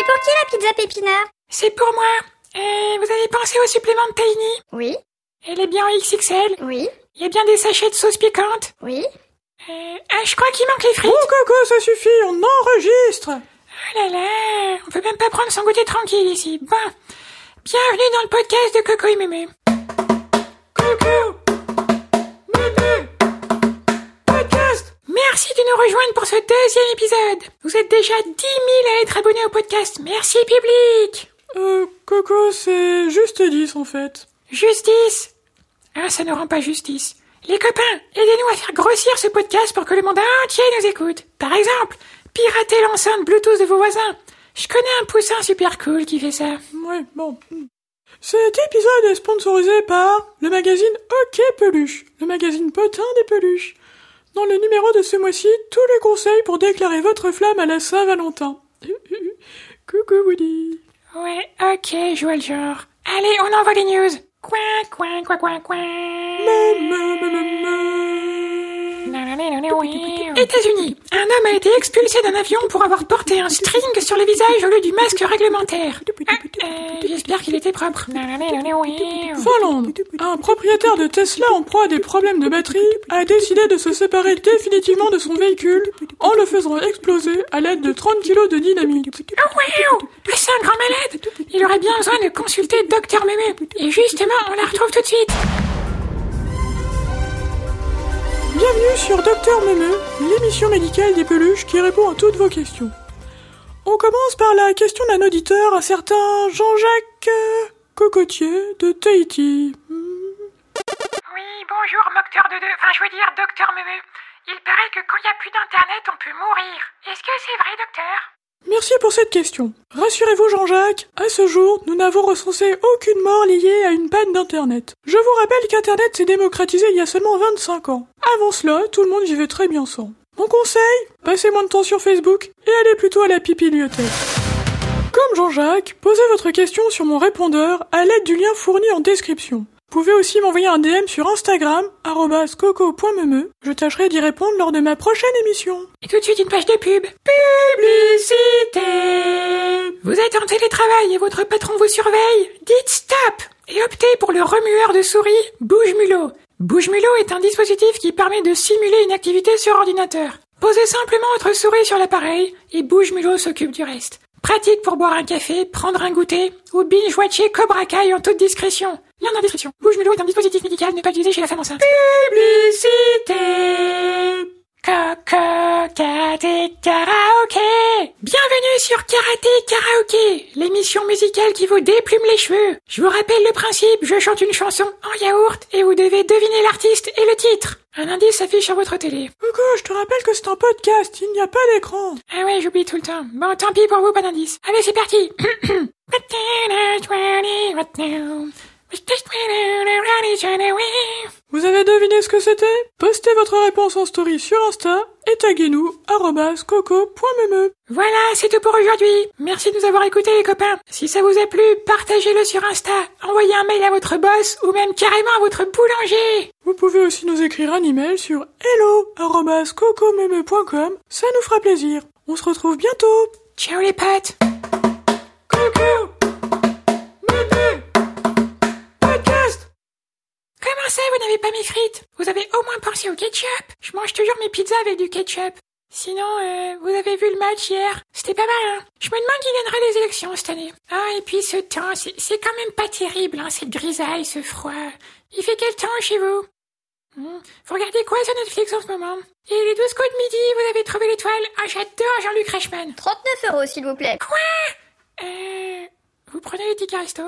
C'est pour qui la pizza pépina C'est pour moi. Et vous avez pensé au supplément de Tiny Oui, Elle est bien en XXL. oui, Il y a bien des sachets de sauce piquante. oui. Euh, ah, je crois qu'il manque les frites. Oh Coco, ça suffit, on enregistre Oh là là, on peut même pas prendre son goûter tranquille ici. Bon, bienvenue dans le podcast de Coco et Mémé. Nous rejoindre pour ce deuxième épisode. Vous êtes déjà 10 000 à être abonnés au podcast. Merci public. Euh, Coco, c'est juste 10 en fait. Justice. Ah, ça ne rend pas justice. Les copains, aidez-nous à faire grossir ce podcast pour que le monde entier nous écoute. Par exemple, piratez l'enceinte Bluetooth de vos voisins. Je connais un poussin super cool qui fait ça. Ouais, bon. Cet épisode est sponsorisé par le magazine Ok Peluche, le magazine potin des peluches. Dans le numéro de ce mois-ci, tous les conseils pour déclarer votre flamme à la Saint-Valentin. Coucou Woody. Ouais, ok, je vois le genre. Allez, on envoie les news. Coin, coin, coin, coin, coin. États-Unis. Un homme a été expulsé d'un avion pour avoir porté un string sur le visage au lieu du masque réglementaire. Ah, J'espère qu'il était propre. Finlande. Un propriétaire de Tesla en proie à des problèmes de batterie a décidé de se séparer définitivement de son véhicule en le faisant exploser à l'aide de 30 kilos de dynamite. Oh wow Ah, C'est un grand malade Il aurait bien besoin de consulter Docteur Mémé. Et justement, on la retrouve tout de suite. Bienvenue sur Docteur Mémé, l'émission médicale des peluches qui répond à toutes vos questions. On commence par la question d'un auditeur, un certain Jean-Jacques euh, Cocotier de Tahiti. Oui, bonjour, docteur de deux. Enfin, je veux dire, docteur Mémé. Il paraît que quand il n'y a plus d'internet, on peut mourir. Est-ce que c'est vrai, docteur? Merci pour cette question. Rassurez-vous Jean-Jacques, à ce jour, nous n'avons recensé aucune mort liée à une panne d'Internet. Je vous rappelle qu'Internet s'est démocratisé il y a seulement 25 ans. Avant cela, tout le monde vivait très bien sans. Mon conseil Passez moins de temps sur Facebook et allez plutôt à la bibliothèque. Comme Jean-Jacques, posez votre question sur mon répondeur à l'aide du lien fourni en description. Vous pouvez aussi m'envoyer un DM sur Instagram, coco.meme. Je tâcherai d'y répondre lors de ma prochaine émission. Et tout de suite, une page de pub. Publicité Vous êtes en télétravail et votre patron vous surveille Dites stop et optez pour le remueur de souris Bouge Mulot. Bouge Mulot est un dispositif qui permet de simuler une activité sur ordinateur. Posez simplement votre souris sur l'appareil et Bouge Mulot s'occupe du reste. Pratique pour boire un café, prendre un goûter ou binge-watcher Cobra Kai en toute discrétion. Lien dans description. Bouge Mulot est un dispositif médical ne pas utilisé chez la femme enceinte. Publicité Coco sur Karaté Karaoké, l'émission musicale qui vous déplume les cheveux. Je vous rappelle le principe, je chante une chanson en yaourt et vous devez deviner l'artiste et le titre. Un indice s'affiche sur votre télé. Coco, je te rappelle que c'est un podcast, il n'y a pas d'écran. Ah ouais, j'oublie tout le temps. Bon, tant pis pour vous, pas d'indice. Allez, c'est parti Vous avez deviné ce que c'était? Postez votre réponse en story sur Insta et taguez-nous coco.meme. Voilà, c'est tout pour aujourd'hui. Merci de nous avoir écoutés, les copains. Si ça vous a plu, partagez-le sur Insta. Envoyez un mail à votre boss ou même carrément à votre boulanger. Vous pouvez aussi nous écrire un email sur hello arobase cocomeme.com. Ça nous fera plaisir. On se retrouve bientôt. Ciao les potes. Coco vous n'avez pas mes frites Vous avez au moins pensé au ketchup Je mange toujours mes pizzas avec du ketchup. Sinon, euh, vous avez vu le match hier C'était pas mal, hein Je me demande qui gagnera les élections cette année. Ah, et puis ce temps, c'est quand même pas terrible, hein, cette grisaille, ce froid. Il fait quel temps chez vous? Hmm, Vous regardez quoi sur Netflix en ce moment? Et les 12 coups de midi, vous avez trouvé l'étoile Ah, j'adore Jean-Luc Reichmann. 39 euros, s'il vous plaît. Quoi? Euh... Vous prenez les tickets resto?